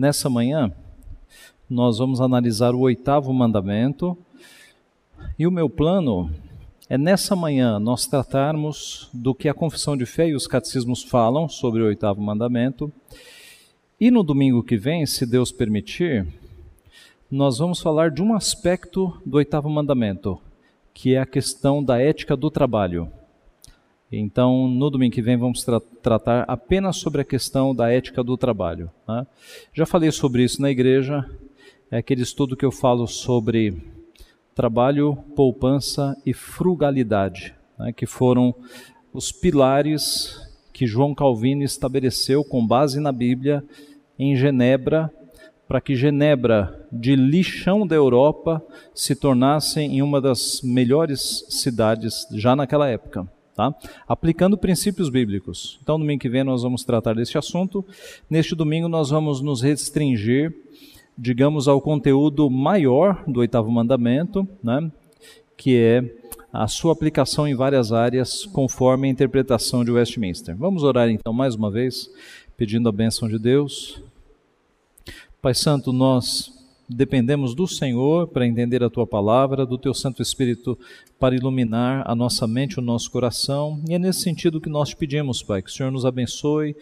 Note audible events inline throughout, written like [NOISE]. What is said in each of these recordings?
Nessa manhã, nós vamos analisar o oitavo mandamento e o meu plano é nessa manhã nós tratarmos do que a confissão de fé e os catecismos falam sobre o oitavo mandamento. E no domingo que vem, se Deus permitir, nós vamos falar de um aspecto do oitavo mandamento, que é a questão da ética do trabalho. Então, no domingo que vem, vamos tra tratar apenas sobre a questão da ética do trabalho. Né? Já falei sobre isso na igreja, é aquele estudo que eu falo sobre trabalho, poupança e frugalidade, né? que foram os pilares que João Calvino estabeleceu com base na Bíblia em Genebra, para que Genebra, de lixão da Europa, se tornasse em uma das melhores cidades já naquela época. Tá? Aplicando princípios bíblicos. Então, domingo que vem nós vamos tratar deste assunto. Neste domingo nós vamos nos restringir, digamos, ao conteúdo maior do oitavo mandamento, né? que é a sua aplicação em várias áreas, conforme a interpretação de Westminster. Vamos orar então mais uma vez, pedindo a bênção de Deus. Pai Santo, nós dependemos do Senhor para entender a tua palavra, do teu Santo Espírito para iluminar a nossa mente, o nosso coração. E é nesse sentido que nós te pedimos, Pai, que o Senhor nos abençoe,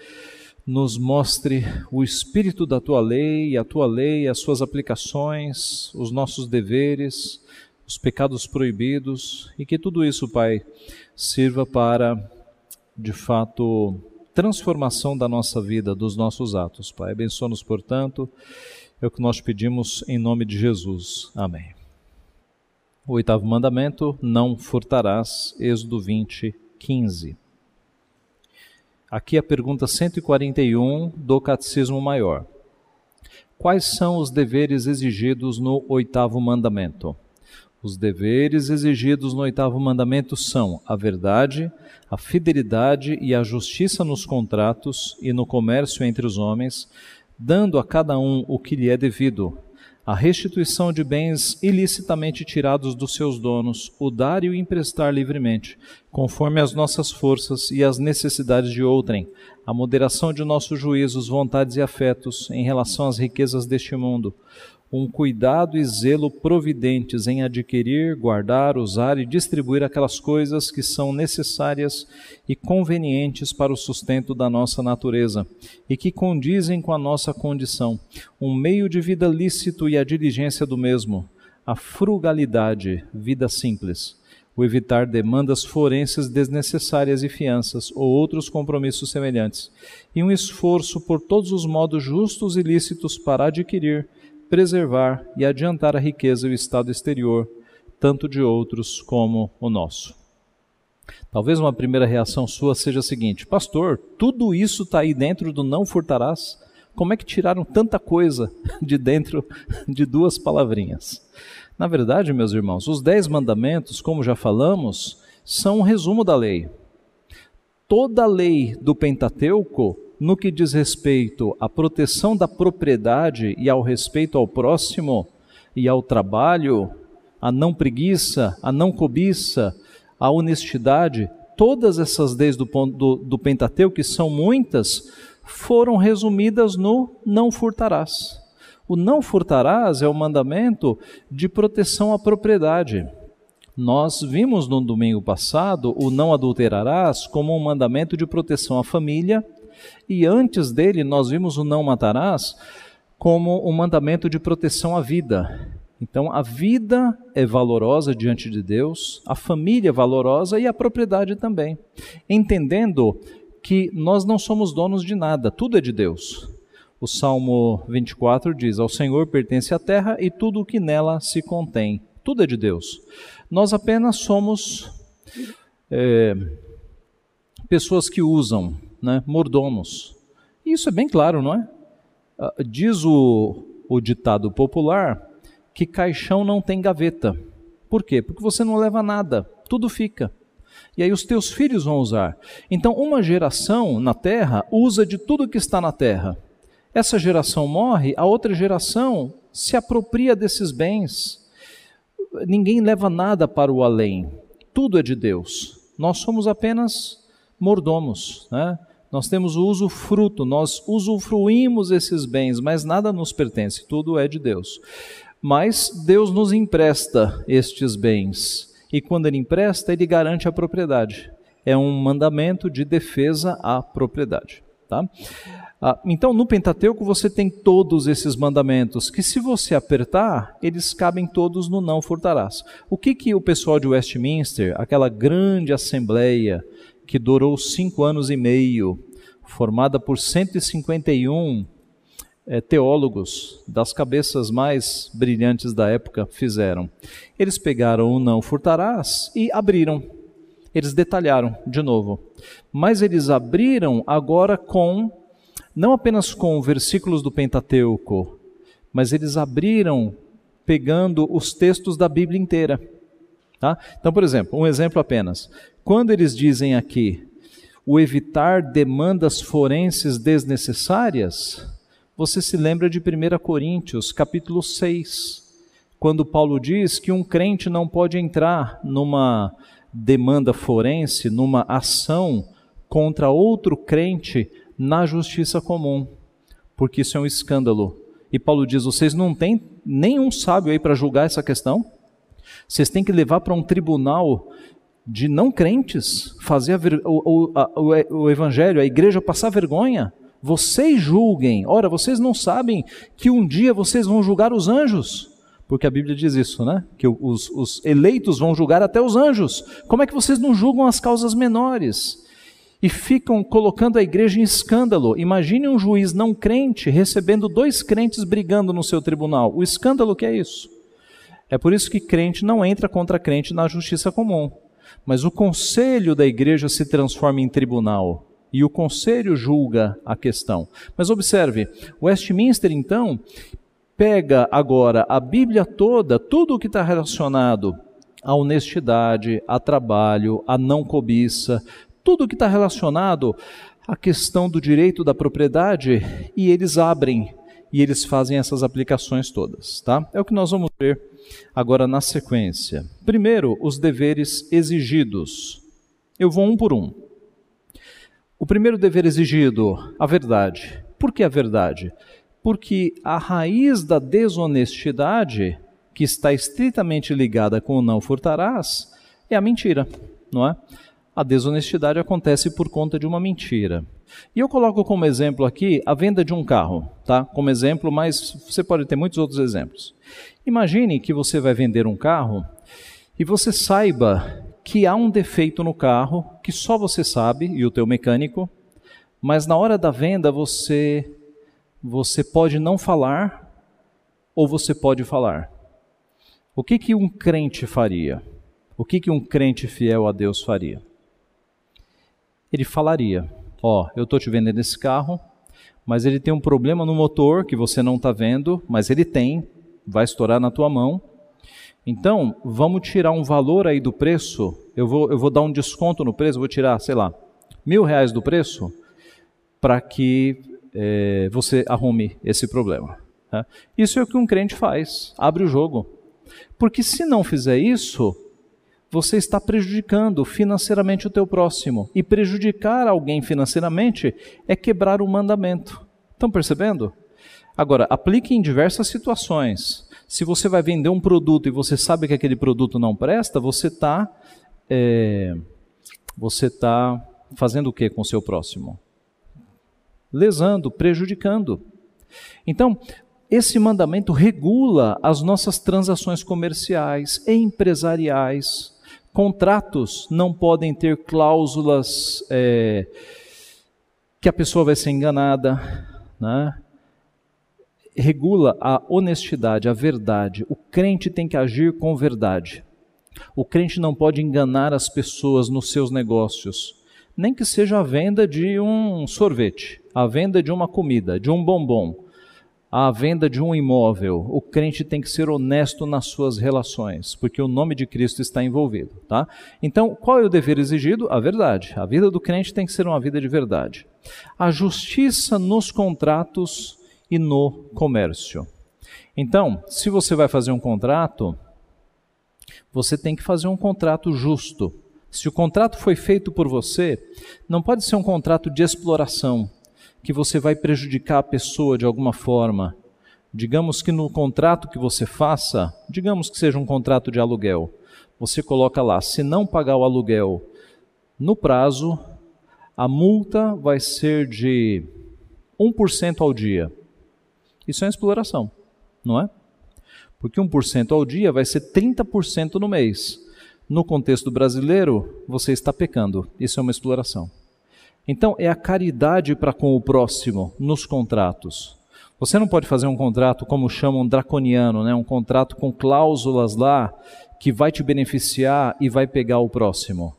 nos mostre o espírito da tua lei, a tua lei, as suas aplicações, os nossos deveres, os pecados proibidos e que tudo isso, Pai, sirva para de fato transformação da nossa vida, dos nossos atos. Pai, abençoa-nos, portanto, é o que nós pedimos em nome de Jesus. Amém. O oitavo mandamento: não furtarás. Êxodo 20, 15. Aqui a pergunta 141 do Catecismo Maior. Quais são os deveres exigidos no oitavo mandamento? Os deveres exigidos no oitavo mandamento são a verdade, a fidelidade e a justiça nos contratos e no comércio entre os homens, dando a cada um o que lhe é devido, a restituição de bens ilicitamente tirados dos seus donos, o dar e o emprestar livremente, conforme as nossas forças e as necessidades de outrem, a moderação de nossos juízos, vontades e afetos em relação às riquezas deste mundo, um cuidado e zelo providentes em adquirir, guardar, usar e distribuir aquelas coisas que são necessárias e convenientes para o sustento da nossa natureza e que condizem com a nossa condição, um meio de vida lícito e a diligência do mesmo, a frugalidade, vida simples, o evitar demandas forenses desnecessárias e fianças ou outros compromissos semelhantes, e um esforço por todos os modos justos e lícitos para adquirir preservar e adiantar a riqueza e o estado exterior, tanto de outros como o nosso. Talvez uma primeira reação sua seja a seguinte: Pastor, tudo isso está aí dentro do não furtarás? Como é que tiraram tanta coisa de dentro de duas palavrinhas? Na verdade, meus irmãos, os dez mandamentos, como já falamos, são um resumo da lei. Toda a lei do Pentateuco no que diz respeito à proteção da propriedade e ao respeito ao próximo e ao trabalho, à não preguiça, à não cobiça, à honestidade, todas essas leis do, do, do Pentateuco, que são muitas, foram resumidas no não furtarás. O não furtarás é o mandamento de proteção à propriedade. Nós vimos no domingo passado o não adulterarás como um mandamento de proteção à família e antes dele, nós vimos o não matarás como um mandamento de proteção à vida. Então, a vida é valorosa diante de Deus, a família é valorosa e a propriedade também. Entendendo que nós não somos donos de nada, tudo é de Deus. O Salmo 24 diz: Ao Senhor pertence a terra e tudo o que nela se contém. Tudo é de Deus. Nós apenas somos é, pessoas que usam né, mordomos. Isso é bem claro, não é? Ah, diz o, o ditado popular que caixão não tem gaveta. Por quê? Porque você não leva nada, tudo fica. E aí os teus filhos vão usar. Então, uma geração na terra usa de tudo que está na terra. Essa geração morre, a outra geração se apropria desses bens. Ninguém leva nada para o além. Tudo é de Deus. Nós somos apenas mordomos, né? Nós temos o usufruto, nós usufruímos esses bens, mas nada nos pertence, tudo é de Deus. Mas Deus nos empresta estes bens, e quando Ele empresta, Ele garante a propriedade. É um mandamento de defesa à propriedade. Tá? Ah, então, no Pentateuco, você tem todos esses mandamentos, que se você apertar, eles cabem todos no não furtarás. O que, que o pessoal de Westminster, aquela grande assembleia, que durou cinco anos e meio, formada por 151 é, teólogos das cabeças mais brilhantes da época, fizeram. Eles pegaram o não furtarás e abriram. Eles detalharam de novo. Mas eles abriram agora com, não apenas com versículos do Pentateuco, mas eles abriram pegando os textos da Bíblia inteira. Tá? Então, por exemplo, um exemplo apenas. Quando eles dizem aqui o evitar demandas forenses desnecessárias, você se lembra de 1 Coríntios, capítulo 6, quando Paulo diz que um crente não pode entrar numa demanda forense, numa ação contra outro crente na justiça comum, porque isso é um escândalo. E Paulo diz: vocês não têm nenhum sábio aí para julgar essa questão? Vocês têm que levar para um tribunal de não crentes fazer o, o, a, o, evangelho, a igreja passar vergonha. Vocês julguem. Ora, vocês não sabem que um dia vocês vão julgar os anjos? Porque a Bíblia diz isso, né? Que os, os eleitos vão julgar até os anjos. Como é que vocês não julgam as causas menores? E ficam colocando a igreja em escândalo. Imagine um juiz não crente recebendo dois crentes brigando no seu tribunal. O escândalo que é isso. É por isso que crente não entra contra crente na justiça comum. Mas o conselho da igreja se transforma em tribunal e o conselho julga a questão. Mas observe, Westminster então pega agora a Bíblia toda, tudo o que está relacionado à honestidade, a trabalho, a não cobiça, tudo o que está relacionado à questão do direito da propriedade, e eles abrem e eles fazem essas aplicações todas, tá? É o que nós vamos ver Agora, na sequência. Primeiro, os deveres exigidos. Eu vou um por um. O primeiro dever exigido, a verdade. Por que a verdade? Porque a raiz da desonestidade, que está estritamente ligada com o não furtarás, é a mentira, não é? A desonestidade acontece por conta de uma mentira. E eu coloco como exemplo aqui a venda de um carro, tá? Como exemplo, mas você pode ter muitos outros exemplos. Imagine que você vai vender um carro e você saiba que há um defeito no carro que só você sabe e o teu mecânico, mas na hora da venda você você pode não falar ou você pode falar. O que que um crente faria? O que que um crente fiel a Deus faria? Ele falaria: Ó, eu estou te vendendo esse carro, mas ele tem um problema no motor que você não está vendo, mas ele tem, vai estourar na tua mão. Então, vamos tirar um valor aí do preço. Eu vou, eu vou dar um desconto no preço, vou tirar, sei lá, mil reais do preço, para que é, você arrume esse problema. Tá? Isso é o que um crente faz, abre o jogo. Porque se não fizer isso, você está prejudicando financeiramente o teu próximo. E prejudicar alguém financeiramente é quebrar o mandamento. Estão percebendo? Agora, aplique em diversas situações. Se você vai vender um produto e você sabe que aquele produto não presta, você está é, você tá fazendo o que com o seu próximo? Lesando, prejudicando. Então, esse mandamento regula as nossas transações comerciais, empresariais, Contratos não podem ter cláusulas é, que a pessoa vai ser enganada. Né? Regula a honestidade, a verdade. O crente tem que agir com verdade. O crente não pode enganar as pessoas nos seus negócios, nem que seja a venda de um sorvete, a venda de uma comida, de um bombom à venda de um imóvel, o crente tem que ser honesto nas suas relações, porque o nome de Cristo está envolvido, tá? Então, qual é o dever exigido? A verdade. A vida do crente tem que ser uma vida de verdade. A justiça nos contratos e no comércio. Então, se você vai fazer um contrato, você tem que fazer um contrato justo. Se o contrato foi feito por você, não pode ser um contrato de exploração, que você vai prejudicar a pessoa de alguma forma. Digamos que no contrato que você faça, digamos que seja um contrato de aluguel, você coloca lá: se não pagar o aluguel no prazo, a multa vai ser de 1% ao dia. Isso é uma exploração, não é? Porque 1% ao dia vai ser 30% no mês. No contexto brasileiro, você está pecando. Isso é uma exploração. Então, é a caridade para com o próximo nos contratos. Você não pode fazer um contrato como chamam draconiano, né? um contrato com cláusulas lá que vai te beneficiar e vai pegar o próximo.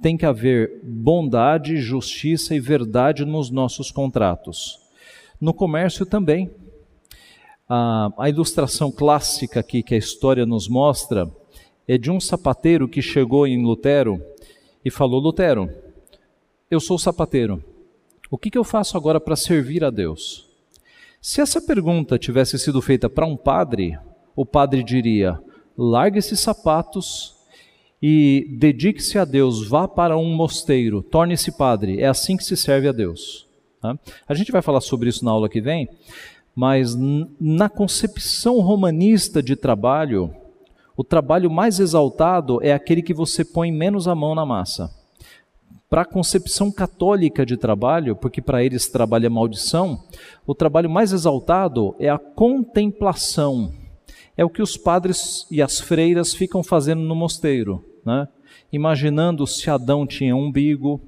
Tem que haver bondade, justiça e verdade nos nossos contratos. No comércio também. A, a ilustração clássica aqui que a história nos mostra é de um sapateiro que chegou em Lutero e falou: Lutero, eu sou sapateiro. O que, que eu faço agora para servir a Deus? Se essa pergunta tivesse sido feita para um padre, o padre diria: largue esses sapatos e dedique-se a Deus, vá para um mosteiro, torne-se padre. É assim que se serve a Deus. Tá? A gente vai falar sobre isso na aula que vem, mas na concepção romanista de trabalho, o trabalho mais exaltado é aquele que você põe menos a mão na massa. Para a concepção católica de trabalho, porque para eles trabalho é maldição, o trabalho mais exaltado é a contemplação. É o que os padres e as freiras ficam fazendo no mosteiro, né? imaginando se Adão tinha um umbigo,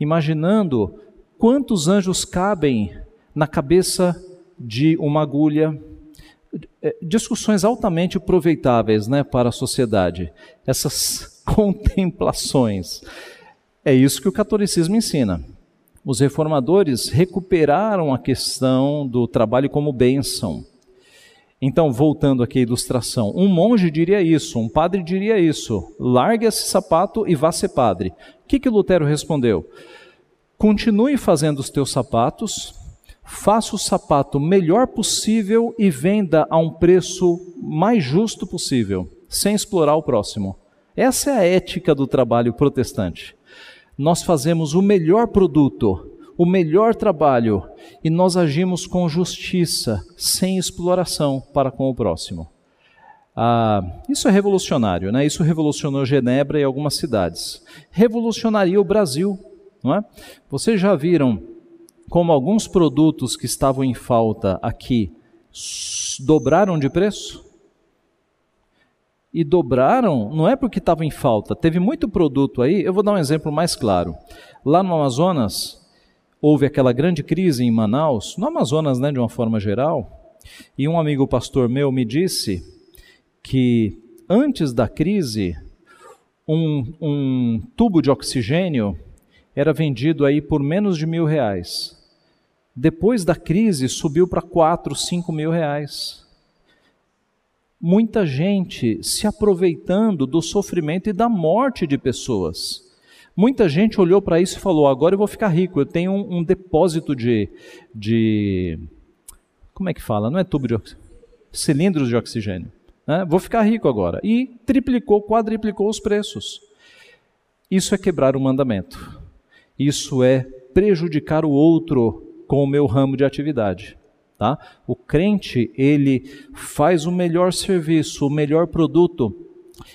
imaginando quantos anjos cabem na cabeça de uma agulha, é, discussões altamente aproveitáveis né, para a sociedade, essas [LAUGHS] contemplações. É isso que o catolicismo ensina. Os reformadores recuperaram a questão do trabalho como bênção. Então, voltando aqui à ilustração, um monge diria isso, um padre diria isso: largue esse sapato e vá ser padre. O que, que Lutero respondeu? Continue fazendo os teus sapatos, faça o sapato melhor possível e venda a um preço mais justo possível, sem explorar o próximo. Essa é a ética do trabalho protestante. Nós fazemos o melhor produto, o melhor trabalho e nós agimos com justiça, sem exploração para com o próximo. Ah, isso é revolucionário, né? Isso revolucionou Genebra e algumas cidades. Revolucionaria o Brasil, não é? Vocês já viram como alguns produtos que estavam em falta aqui dobraram de preço? E dobraram, não é porque estava em falta, teve muito produto aí. Eu vou dar um exemplo mais claro. Lá no Amazonas, houve aquela grande crise em Manaus, no Amazonas, né, de uma forma geral, e um amigo pastor meu me disse que antes da crise, um, um tubo de oxigênio era vendido aí por menos de mil reais. Depois da crise, subiu para 4, 5 mil reais. Muita gente se aproveitando do sofrimento e da morte de pessoas. Muita gente olhou para isso e falou: agora eu vou ficar rico, eu tenho um, um depósito de, de. Como é que fala? Não é tubo de oxigênio, cilindros de oxigênio. Né? Vou ficar rico agora. E triplicou, quadriplicou os preços. Isso é quebrar o mandamento. Isso é prejudicar o outro com o meu ramo de atividade. Tá? O crente, ele faz o melhor serviço, o melhor produto,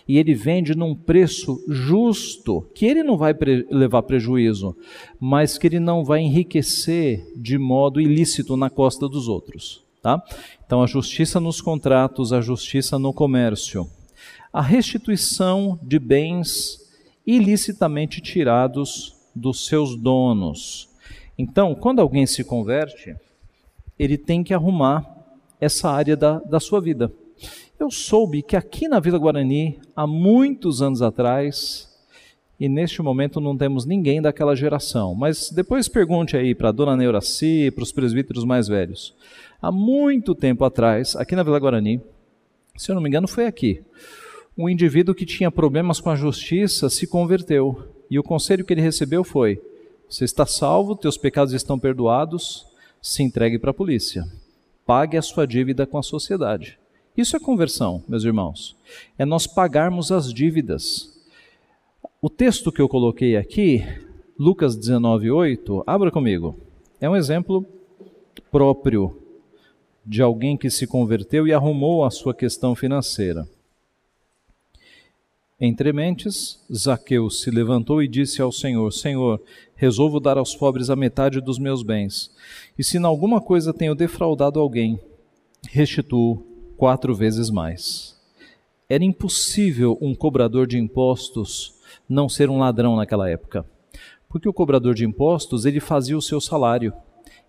e ele vende num preço justo, que ele não vai pre levar prejuízo, mas que ele não vai enriquecer de modo ilícito na costa dos outros. Tá? Então, a justiça nos contratos, a justiça no comércio. A restituição de bens ilicitamente tirados dos seus donos. Então, quando alguém se converte, ele tem que arrumar essa área da, da sua vida. Eu soube que aqui na Vila Guarani, há muitos anos atrás, e neste momento não temos ninguém daquela geração, mas depois pergunte aí para a dona Neuraci, para os presbíteros mais velhos. Há muito tempo atrás, aqui na Vila Guarani, se eu não me engano, foi aqui, um indivíduo que tinha problemas com a justiça se converteu. E o conselho que ele recebeu foi: você está salvo, teus pecados estão perdoados, se entregue para a polícia. Pague a sua dívida com a sociedade. Isso é conversão, meus irmãos. É nós pagarmos as dívidas. O texto que eu coloquei aqui, Lucas 19:8, abra comigo. É um exemplo próprio de alguém que se converteu e arrumou a sua questão financeira. Entre mentes, Zaqueu se levantou e disse ao Senhor: Senhor, resolvo dar aos pobres a metade dos meus bens. E se em alguma coisa tenho defraudado alguém, restituo quatro vezes mais. Era impossível um cobrador de impostos não ser um ladrão naquela época. Porque o cobrador de impostos, ele fazia o seu salário.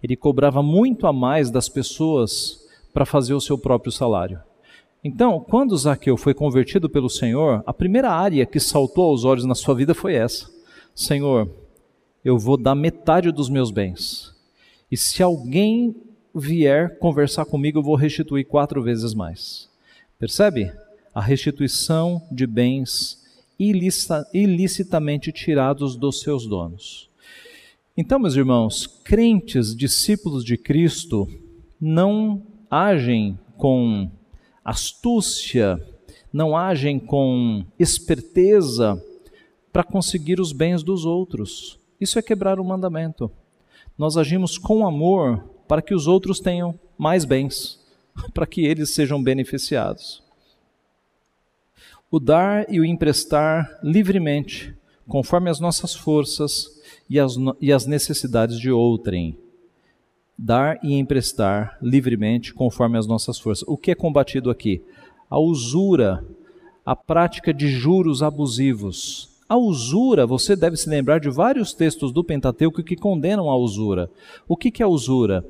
Ele cobrava muito a mais das pessoas para fazer o seu próprio salário. Então, quando Zaqueu foi convertido pelo Senhor, a primeira área que saltou aos olhos na sua vida foi essa: Senhor, eu vou dar metade dos meus bens. E se alguém vier conversar comigo, eu vou restituir quatro vezes mais. Percebe? A restituição de bens ilicita, ilicitamente tirados dos seus donos. Então, meus irmãos, crentes, discípulos de Cristo, não agem com astúcia, não agem com esperteza para conseguir os bens dos outros. Isso é quebrar o mandamento. Nós agimos com amor para que os outros tenham mais bens, [LAUGHS] para que eles sejam beneficiados. O dar e o emprestar livremente, conforme as nossas forças e as, e as necessidades de outrem dar e emprestar livremente conforme as nossas forças. O que é combatido aqui? A usura, a prática de juros abusivos. A usura, você deve se lembrar de vários textos do Pentateuco que condenam a usura. O que é a usura?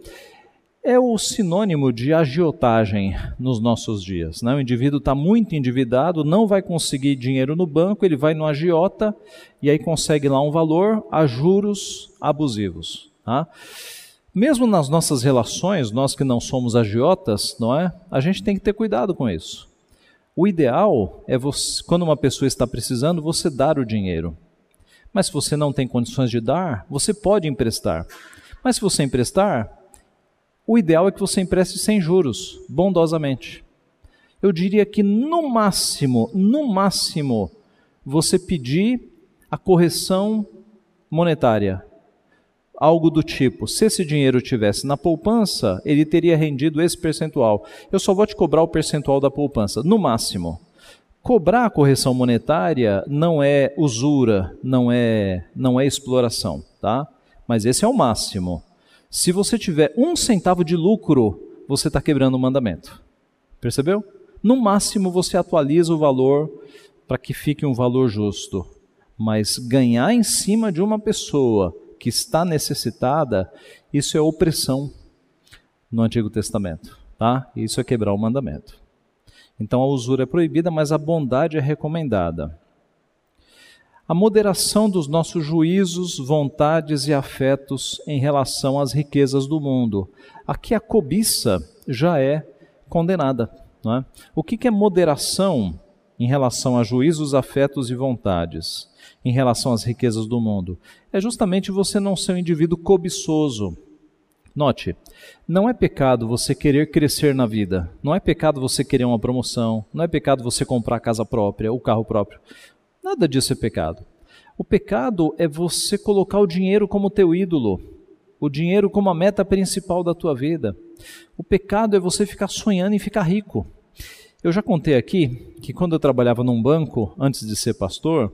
É o sinônimo de agiotagem nos nossos dias. Né? O indivíduo está muito endividado, não vai conseguir dinheiro no banco, ele vai no agiota e aí consegue lá um valor a juros abusivos. Tá? Mesmo nas nossas relações, nós que não somos agiotas, não é? A gente tem que ter cuidado com isso. O ideal é você, quando uma pessoa está precisando, você dar o dinheiro. Mas se você não tem condições de dar, você pode emprestar. Mas se você emprestar, o ideal é que você empreste sem juros, bondosamente. Eu diria que no máximo, no máximo, você pedir a correção monetária algo do tipo: se esse dinheiro tivesse na poupança, ele teria rendido esse percentual. Eu só vou te cobrar o percentual da poupança, no máximo. Cobrar a correção monetária não é usura, não é, não é exploração, tá? Mas esse é o máximo. Se você tiver um centavo de lucro, você está quebrando o mandamento. Percebeu? No máximo você atualiza o valor para que fique um valor justo. Mas ganhar em cima de uma pessoa que está necessitada, isso é opressão no Antigo Testamento, tá? Isso é quebrar o mandamento. Então a usura é proibida, mas a bondade é recomendada. A moderação dos nossos juízos, vontades e afetos em relação às riquezas do mundo. Aqui a cobiça já é condenada. Não é? O que é moderação em relação a juízos, afetos e vontades? em relação às riquezas do mundo? É justamente você não ser um indivíduo cobiçoso. Note, não é pecado você querer crescer na vida, não é pecado você querer uma promoção, não é pecado você comprar casa própria, o carro próprio. Nada disso é pecado. O pecado é você colocar o dinheiro como teu ídolo, o dinheiro como a meta principal da tua vida. O pecado é você ficar sonhando em ficar rico. Eu já contei aqui que quando eu trabalhava num banco, antes de ser pastor,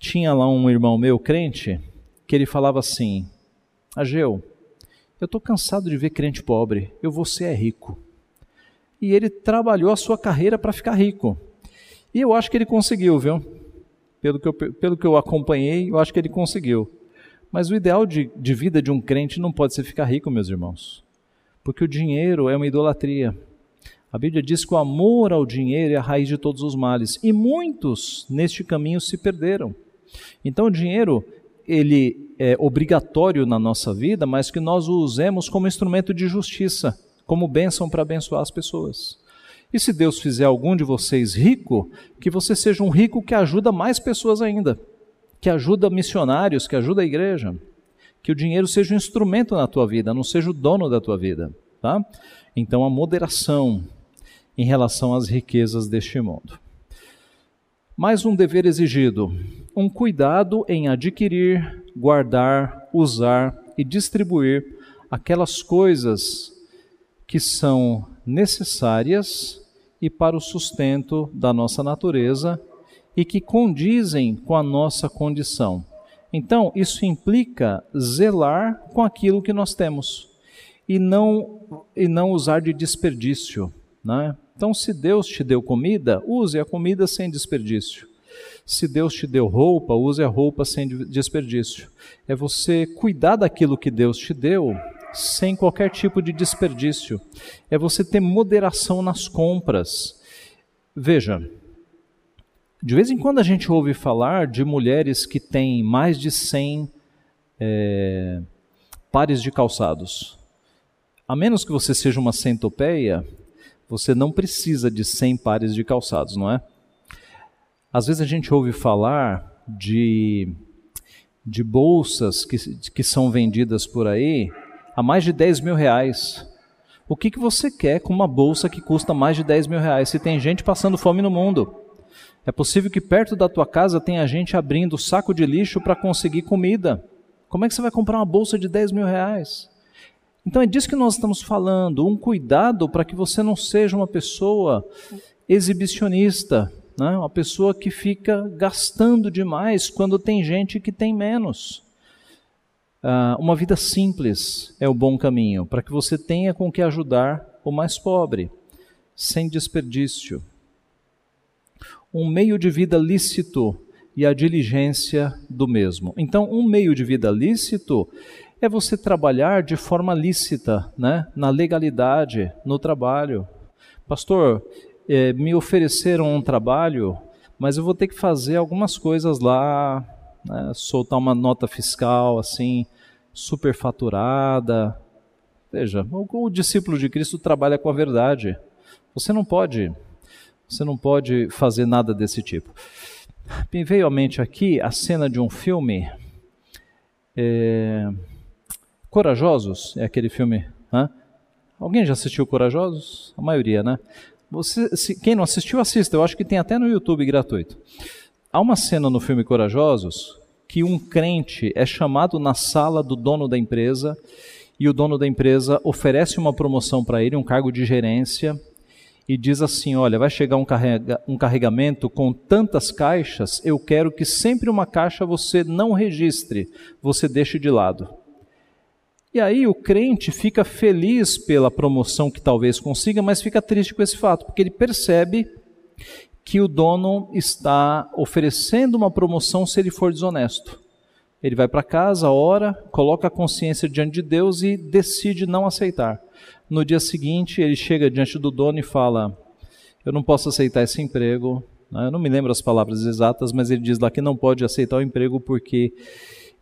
tinha lá um irmão meu crente que ele falava assim: Ageu, eu estou cansado de ver crente pobre, eu vou ser é rico. E ele trabalhou a sua carreira para ficar rico. E eu acho que ele conseguiu, viu? Pelo que eu, pelo que eu acompanhei, eu acho que ele conseguiu. Mas o ideal de, de vida de um crente não pode ser ficar rico, meus irmãos. Porque o dinheiro é uma idolatria. A Bíblia diz que o amor ao dinheiro é a raiz de todos os males. E muitos neste caminho se perderam. Então o dinheiro ele é obrigatório na nossa vida, mas que nós o usemos como instrumento de justiça, como bênção para abençoar as pessoas. E se Deus fizer algum de vocês rico, que você seja um rico que ajuda mais pessoas ainda, que ajuda missionários, que ajuda a igreja. Que o dinheiro seja um instrumento na tua vida, não seja o dono da tua vida, tá? Então a moderação em relação às riquezas deste mundo. Mais um dever exigido: um cuidado em adquirir, guardar, usar e distribuir aquelas coisas que são necessárias e para o sustento da nossa natureza e que condizem com a nossa condição. Então, isso implica zelar com aquilo que nós temos e não, e não usar de desperdício. Né? Então, se Deus te deu comida, use a comida sem desperdício. Se Deus te deu roupa, use a roupa sem desperdício. É você cuidar daquilo que Deus te deu sem qualquer tipo de desperdício. É você ter moderação nas compras. Veja, de vez em quando a gente ouve falar de mulheres que têm mais de 100 é, pares de calçados. A menos que você seja uma centopeia, você não precisa de 100 pares de calçados, não é? Às vezes a gente ouve falar de, de bolsas que, que são vendidas por aí a mais de 10 mil reais. O que, que você quer com uma bolsa que custa mais de 10 mil reais se tem gente passando fome no mundo? É possível que perto da tua casa tenha gente abrindo saco de lixo para conseguir comida. Como é que você vai comprar uma bolsa de 10 mil reais? Então é disso que nós estamos falando, um cuidado para que você não seja uma pessoa exibicionista, né? uma pessoa que fica gastando demais quando tem gente que tem menos. Uh, uma vida simples é o bom caminho, para que você tenha com que ajudar o mais pobre, sem desperdício. Um meio de vida lícito e a diligência do mesmo. Então, um meio de vida lícito é você trabalhar de forma lícita, né? na legalidade, no trabalho. Pastor, eh, me ofereceram um trabalho, mas eu vou ter que fazer algumas coisas lá, né? soltar uma nota fiscal assim, superfaturada. Veja, o, o discípulo de Cristo trabalha com a verdade. Você não pode, você não pode fazer nada desse tipo. Me veio à mente aqui a cena de um filme. É, Corajosos é aquele filme. Hã? Alguém já assistiu Corajosos? A maioria, né? Você, se, quem não assistiu, assista. Eu acho que tem até no YouTube gratuito. Há uma cena no filme Corajosos que um crente é chamado na sala do dono da empresa e o dono da empresa oferece uma promoção para ele, um cargo de gerência, e diz assim: Olha, vai chegar um, carrega, um carregamento com tantas caixas, eu quero que sempre uma caixa você não registre, você deixe de lado. E aí o crente fica feliz pela promoção que talvez consiga, mas fica triste com esse fato, porque ele percebe que o dono está oferecendo uma promoção se ele for desonesto. Ele vai para casa, ora, coloca a consciência diante de Deus e decide não aceitar. No dia seguinte, ele chega diante do dono e fala: Eu não posso aceitar esse emprego. Eu não me lembro as palavras exatas, mas ele diz lá que não pode aceitar o emprego porque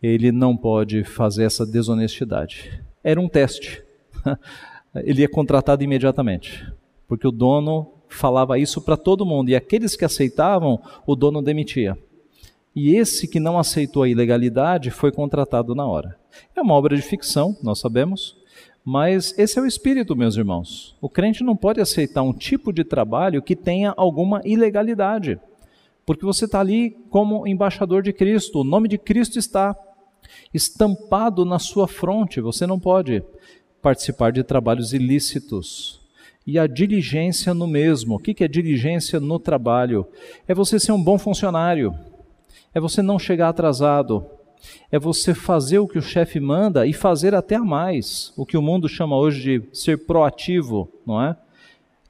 ele não pode fazer essa desonestidade. Era um teste. [LAUGHS] Ele é contratado imediatamente, porque o dono falava isso para todo mundo e aqueles que aceitavam, o dono demitia. E esse que não aceitou a ilegalidade foi contratado na hora. É uma obra de ficção, nós sabemos, mas esse é o espírito, meus irmãos. O crente não pode aceitar um tipo de trabalho que tenha alguma ilegalidade, porque você está ali como embaixador de Cristo, o nome de Cristo está estampado na sua fronte. Você não pode participar de trabalhos ilícitos. E a diligência no mesmo. O que é diligência no trabalho? É você ser um bom funcionário. É você não chegar atrasado. É você fazer o que o chefe manda e fazer até a mais. O que o mundo chama hoje de ser proativo, não é?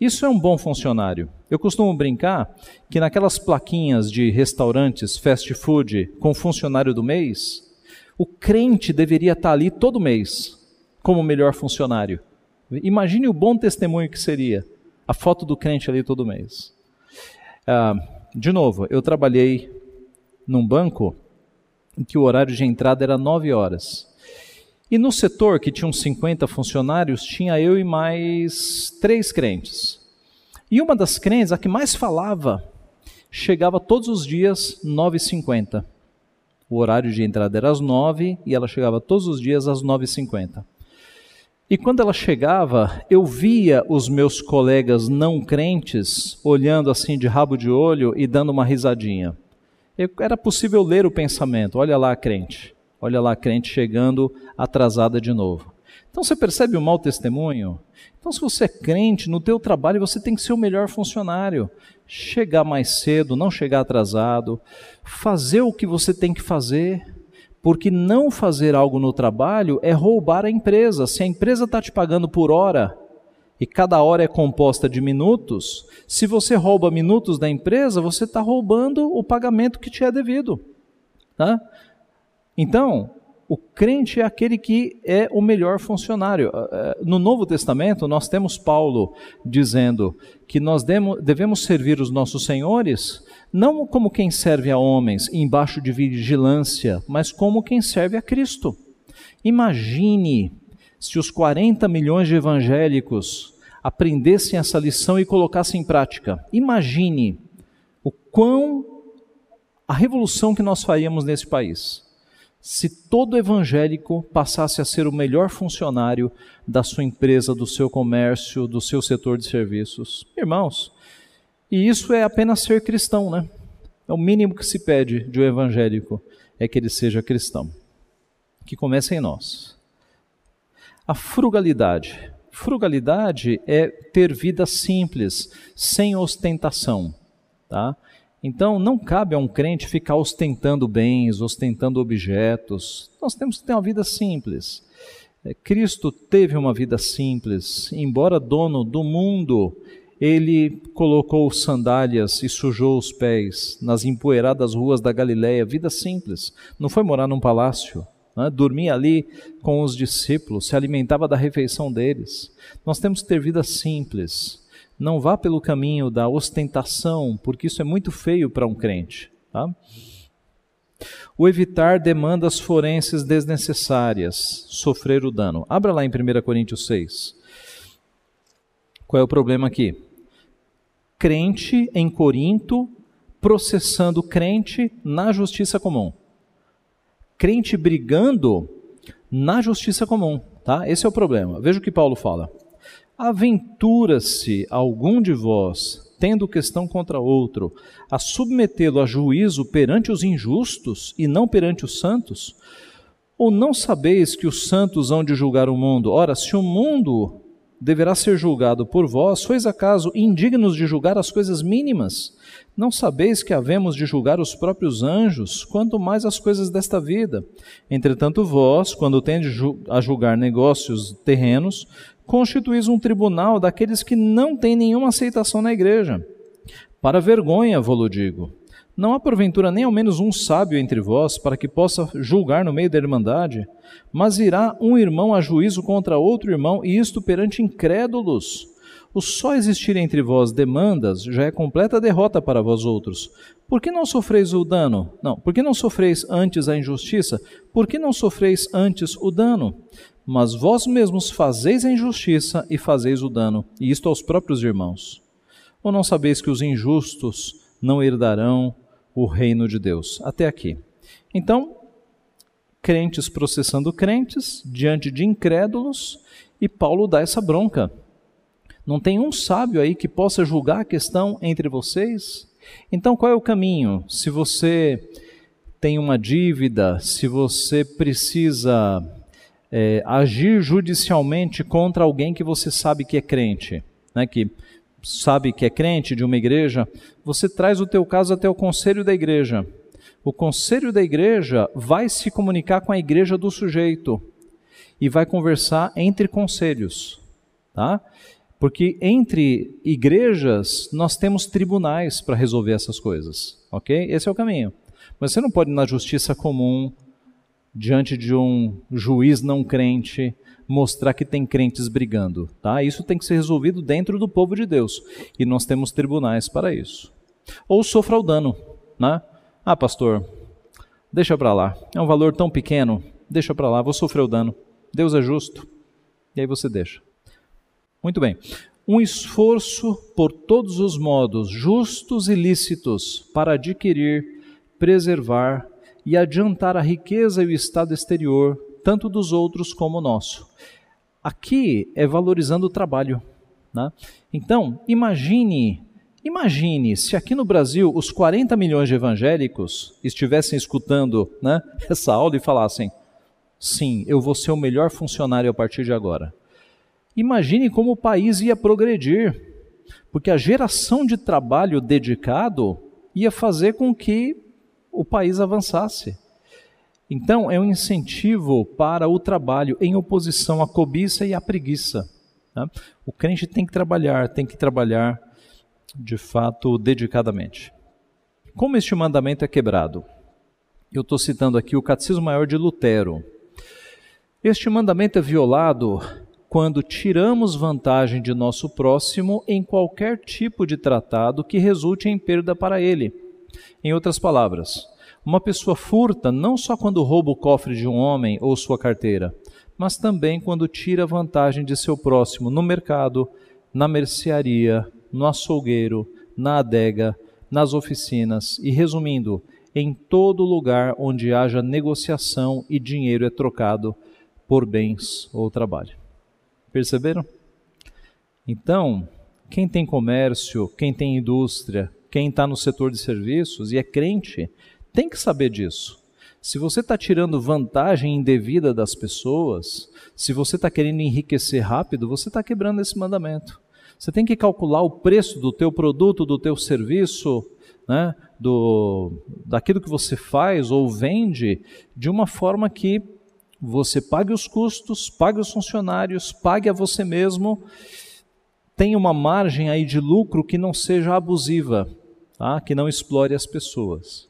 Isso é um bom funcionário. Eu costumo brincar que naquelas plaquinhas de restaurantes, fast food, com funcionário do mês, o crente deveria estar ali todo mês como melhor funcionário. Imagine o bom testemunho que seria a foto do crente ali todo mês. Ah, de novo, eu trabalhei num banco em que o horário de entrada era 9 horas. E no setor, que tinha uns 50 funcionários, tinha eu e mais três crentes. E uma das crentes, a que mais falava, chegava todos os dias 9h50. O horário de entrada era às 9 e ela chegava todos os dias às 9h50. E quando ela chegava, eu via os meus colegas não crentes olhando assim de rabo de olho e dando uma risadinha. Eu, era possível ler o pensamento: olha lá a crente, olha lá a crente chegando atrasada de novo. Então você percebe o mau testemunho? Então, se você é crente, no teu trabalho você tem que ser o melhor funcionário. Chegar mais cedo, não chegar atrasado, fazer o que você tem que fazer, porque não fazer algo no trabalho é roubar a empresa. Se a empresa está te pagando por hora e cada hora é composta de minutos, se você rouba minutos da empresa, você está roubando o pagamento que te é devido. Tá? Então, o crente é aquele que é o melhor funcionário. Ah, ah, no Novo Testamento, nós temos Paulo dizendo que nós devemos servir os nossos senhores não como quem serve a homens embaixo de vigilância, mas como quem serve a Cristo. Imagine se os 40 milhões de evangélicos aprendessem essa lição e colocassem em prática. Imagine o quão a revolução que nós faríamos nesse país se todo evangélico passasse a ser o melhor funcionário da sua empresa, do seu comércio, do seu setor de serviços. Irmãos, e isso é apenas ser cristão, né? É o mínimo que se pede de um evangélico, é que ele seja cristão. Que comece em nós. A frugalidade. Frugalidade é ter vida simples, sem ostentação, tá? Então, não cabe a um crente ficar ostentando bens, ostentando objetos. Nós temos que ter uma vida simples. É, Cristo teve uma vida simples, embora dono do mundo, ele colocou sandálias e sujou os pés nas empoeiradas ruas da Galiléia. vida simples. Não foi morar num palácio, né? dormia ali com os discípulos, se alimentava da refeição deles. Nós temos que ter vida simples. Não vá pelo caminho da ostentação, porque isso é muito feio para um crente. Tá? O evitar demandas forenses desnecessárias, sofrer o dano. Abra lá em 1 Coríntios 6. Qual é o problema aqui? Crente em Corinto processando crente na justiça comum. Crente brigando na justiça comum, tá? Esse é o problema. Veja o que Paulo fala. Aventura-se algum de vós, tendo questão contra outro, a submetê-lo a juízo perante os injustos e não perante os santos? Ou não sabeis que os santos hão de julgar o mundo? Ora, se o mundo deverá ser julgado por vós, sois acaso indignos de julgar as coisas mínimas? Não sabeis que havemos de julgar os próprios anjos, quanto mais as coisas desta vida? Entretanto, vós, quando tendes a julgar negócios terrenos, constituís um tribunal daqueles que não têm nenhuma aceitação na igreja. Para vergonha, vou-lo digo. Não há porventura nem ao menos um sábio entre vós para que possa julgar no meio da irmandade, mas irá um irmão a juízo contra outro irmão, e isto perante incrédulos. O só existir entre vós demandas já é completa derrota para vós outros. Por que não sofreis o dano? Não, por que não sofreis antes a injustiça? Por que não sofreis antes o dano? Mas vós mesmos fazeis a injustiça e fazeis o dano, e isto aos próprios irmãos. Ou não sabeis que os injustos não herdarão o reino de Deus? Até aqui. Então, crentes processando crentes diante de incrédulos, e Paulo dá essa bronca. Não tem um sábio aí que possa julgar a questão entre vocês? Então, qual é o caminho? Se você tem uma dívida, se você precisa é, agir judicialmente contra alguém que você sabe que é crente, né, que sabe que é crente de uma igreja, você traz o teu caso até o conselho da igreja. O conselho da igreja vai se comunicar com a igreja do sujeito e vai conversar entre conselhos, tá? Porque entre igrejas nós temos tribunais para resolver essas coisas, ok? Esse é o caminho. Mas você não pode ir na justiça comum diante de um juiz não crente, mostrar que tem crentes brigando, tá? Isso tem que ser resolvido dentro do povo de Deus, e nós temos tribunais para isso. Ou sofra o dano, né? Ah, pastor, deixa para lá. É um valor tão pequeno, deixa para lá, vou sofrer o dano. Deus é justo. E aí você deixa. Muito bem. Um esforço por todos os modos justos e lícitos para adquirir, preservar e adiantar a riqueza e o estado exterior, tanto dos outros como o nosso. Aqui é valorizando o trabalho. Né? Então, imagine, imagine se aqui no Brasil os 40 milhões de evangélicos estivessem escutando né, [LAUGHS] essa aula e falassem: sim, eu vou ser o melhor funcionário a partir de agora. Imagine como o país ia progredir, porque a geração de trabalho dedicado ia fazer com que o país avançasse. Então, é um incentivo para o trabalho em oposição à cobiça e à preguiça. Né? O crente tem que trabalhar, tem que trabalhar de fato dedicadamente. Como este mandamento é quebrado? Eu estou citando aqui o Catecismo Maior de Lutero. Este mandamento é violado quando tiramos vantagem de nosso próximo em qualquer tipo de tratado que resulte em perda para ele. Em outras palavras, uma pessoa furta não só quando rouba o cofre de um homem ou sua carteira, mas também quando tira vantagem de seu próximo no mercado, na mercearia, no açougueiro, na adega, nas oficinas e, resumindo, em todo lugar onde haja negociação e dinheiro é trocado por bens ou trabalho. Perceberam? Então, quem tem comércio, quem tem indústria, quem está no setor de serviços e é crente, tem que saber disso. Se você está tirando vantagem indevida das pessoas, se você está querendo enriquecer rápido, você está quebrando esse mandamento. Você tem que calcular o preço do teu produto, do teu serviço, né, do, daquilo que você faz ou vende, de uma forma que você pague os custos, pague os funcionários, pague a você mesmo, tenha uma margem aí de lucro que não seja abusiva, tá? que não explore as pessoas.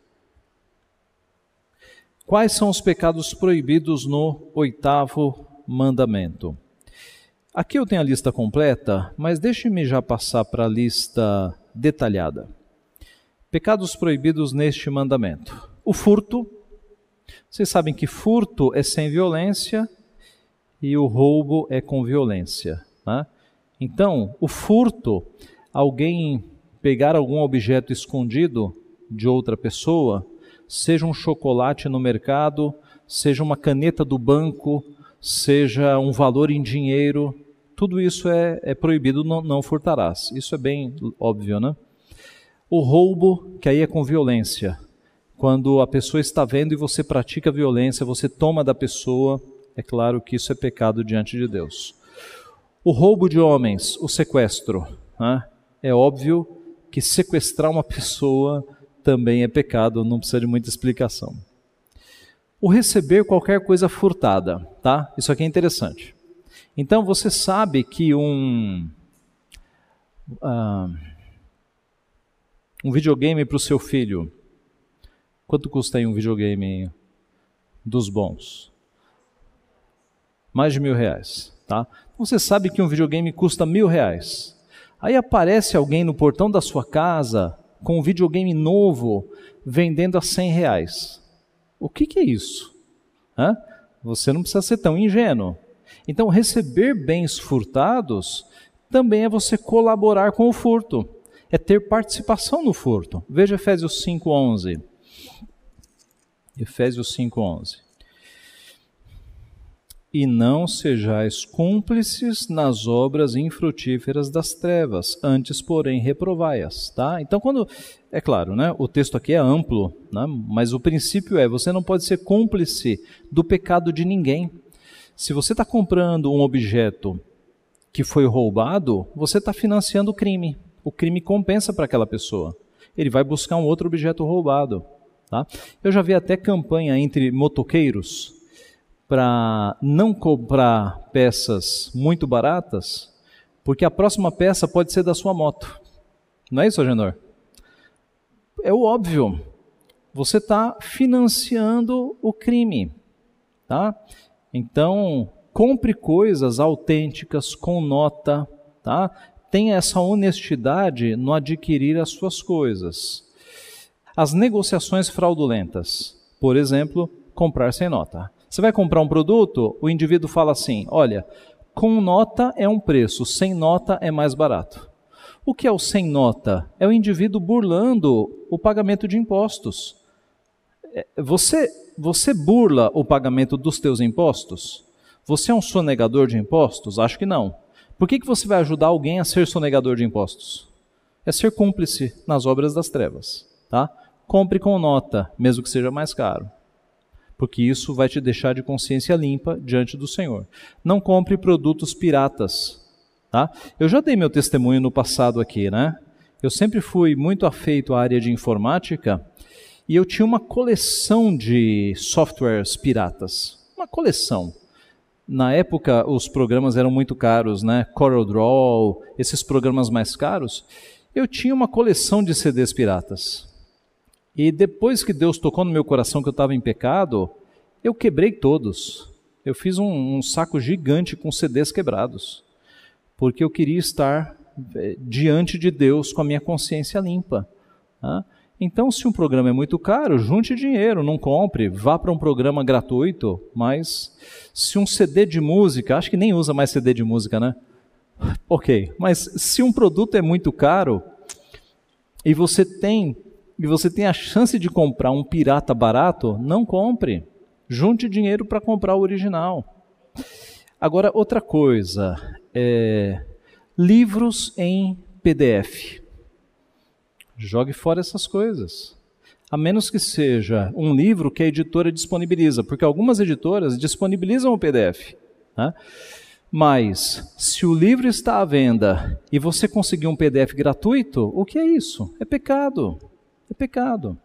Quais são os pecados proibidos no oitavo mandamento? Aqui eu tenho a lista completa, mas deixe-me já passar para a lista detalhada. Pecados proibidos neste mandamento: o furto. Vocês sabem que furto é sem violência e o roubo é com violência. Né? Então, o furto, alguém pegar algum objeto escondido de outra pessoa, seja um chocolate no mercado, seja uma caneta do banco, seja um valor em dinheiro, tudo isso é, é proibido, não, não furtarás. Isso é bem óbvio, né? O roubo, que aí é com violência. Quando a pessoa está vendo e você pratica violência, você toma da pessoa, é claro que isso é pecado diante de Deus. O roubo de homens, o sequestro. Né? É óbvio que sequestrar uma pessoa também é pecado, não precisa de muita explicação. O receber qualquer coisa furtada, tá? Isso aqui é interessante. Então você sabe que um uh, um videogame para o seu filho, quanto custa aí um videogame dos bons? Mais de mil reais, tá? Você sabe que um videogame custa mil reais. Aí aparece alguém no portão da sua casa com um videogame novo vendendo a 100 reais. O que, que é isso? Hã? Você não precisa ser tão ingênuo. Então, receber bens furtados também é você colaborar com o furto, é ter participação no furto. Veja Efésios 5:11. Efésios 5:11 e não sejais cúmplices nas obras infrutíferas das trevas, antes, porém, reprovai-as, tá? Então, quando, é claro, né, o texto aqui é amplo, né, mas o princípio é, você não pode ser cúmplice do pecado de ninguém. Se você está comprando um objeto que foi roubado, você está financiando o crime. O crime compensa para aquela pessoa. Ele vai buscar um outro objeto roubado, tá? Eu já vi até campanha entre motoqueiros, para não comprar peças muito baratas, porque a próxima peça pode ser da sua moto. Não é isso, Agenor? É o óbvio. Você está financiando o crime, tá? Então, compre coisas autênticas com nota, tá? Tenha essa honestidade no adquirir as suas coisas. As negociações fraudulentas, por exemplo, comprar sem nota. Você vai comprar um produto, o indivíduo fala assim: olha, com nota é um preço, sem nota é mais barato. O que é o sem nota? É o indivíduo burlando o pagamento de impostos. É, você, você burla o pagamento dos teus impostos? Você é um sonegador de impostos? Acho que não. Por que, que você vai ajudar alguém a ser sonegador de impostos? É ser cúmplice nas obras das trevas. Tá? Compre com nota, mesmo que seja mais caro. Porque isso vai te deixar de consciência limpa diante do Senhor. Não compre produtos piratas. Tá? Eu já dei meu testemunho no passado aqui, né? Eu sempre fui muito afeito à área de informática e eu tinha uma coleção de softwares piratas. Uma coleção. Na época, os programas eram muito caros, né? CorelDRAW, esses programas mais caros. Eu tinha uma coleção de CDs piratas. E depois que Deus tocou no meu coração que eu estava em pecado, eu quebrei todos. Eu fiz um, um, saco gigante com CDs quebrados, porque eu queria estar eh, diante de Deus com a minha consciência limpa. Tá? Então, se um programa é muito caro, junte dinheiro, não compre, vá para um programa gratuito. Mas se um CD de música, acho que nem usa mais CD de música, né? Ok, mas se um produto é muito caro e você tem e você tem a chance de comprar um pirata barato, não compre. Junte dinheiro para comprar o original. Agora, outra coisa, é, livros em PDF. Jogue fora essas coisas. A menos que seja um livro que a editora disponibiliza, porque algumas editoras disponibilizam o PDF. Né? Mas, se o livro está à venda e você conseguir um PDF gratuito, o que é isso? É pecado. É pecado.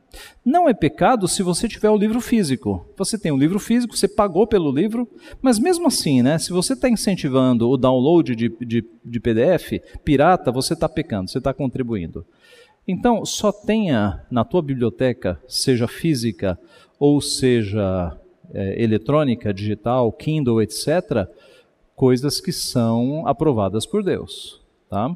Não é pecado se você tiver o livro físico. Você tem o um livro físico, você pagou pelo livro, mas mesmo assim, né, se você está incentivando o download de, de, de PDF pirata, você está pecando, você está contribuindo. Então, só tenha na tua biblioteca, seja física ou seja é, eletrônica, digital, Kindle, etc., coisas que são aprovadas por Deus. Tá?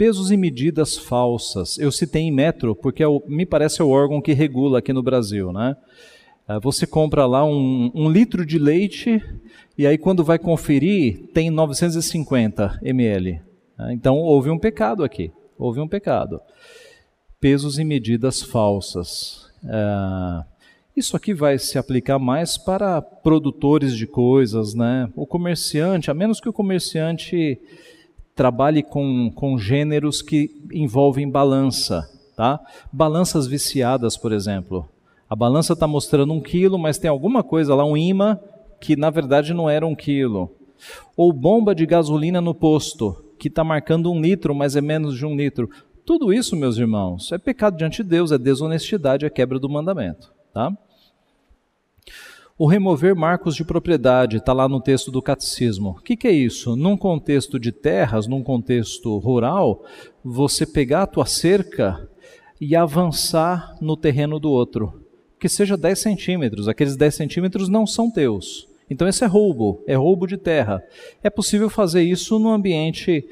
Pesos e medidas falsas. Eu citei em metro, porque é o, me parece é o órgão que regula aqui no Brasil. Né? É, você compra lá um, um litro de leite e aí quando vai conferir tem 950 ml. Né? Então houve um pecado aqui. Houve um pecado. Pesos e medidas falsas. É, isso aqui vai se aplicar mais para produtores de coisas, né? O comerciante, a menos que o comerciante trabalhe com, com gêneros que envolvem balança, tá? Balanças viciadas, por exemplo. A balança está mostrando um quilo, mas tem alguma coisa lá, um imã, que na verdade não era um quilo. Ou bomba de gasolina no posto, que está marcando um litro, mas é menos de um litro. Tudo isso, meus irmãos, é pecado diante de Deus, é desonestidade, é quebra do mandamento. Tá? O remover marcos de propriedade está lá no texto do catecismo. O que, que, é isso? Num contexto de terras, num contexto rural, você pegar a tua cerca e avançar no terreno do outro. Que seja 10 centímetros. Aqueles 10 centímetros não são teus. Então, esse é roubo, é roubo de terra. É possível fazer isso no ambiente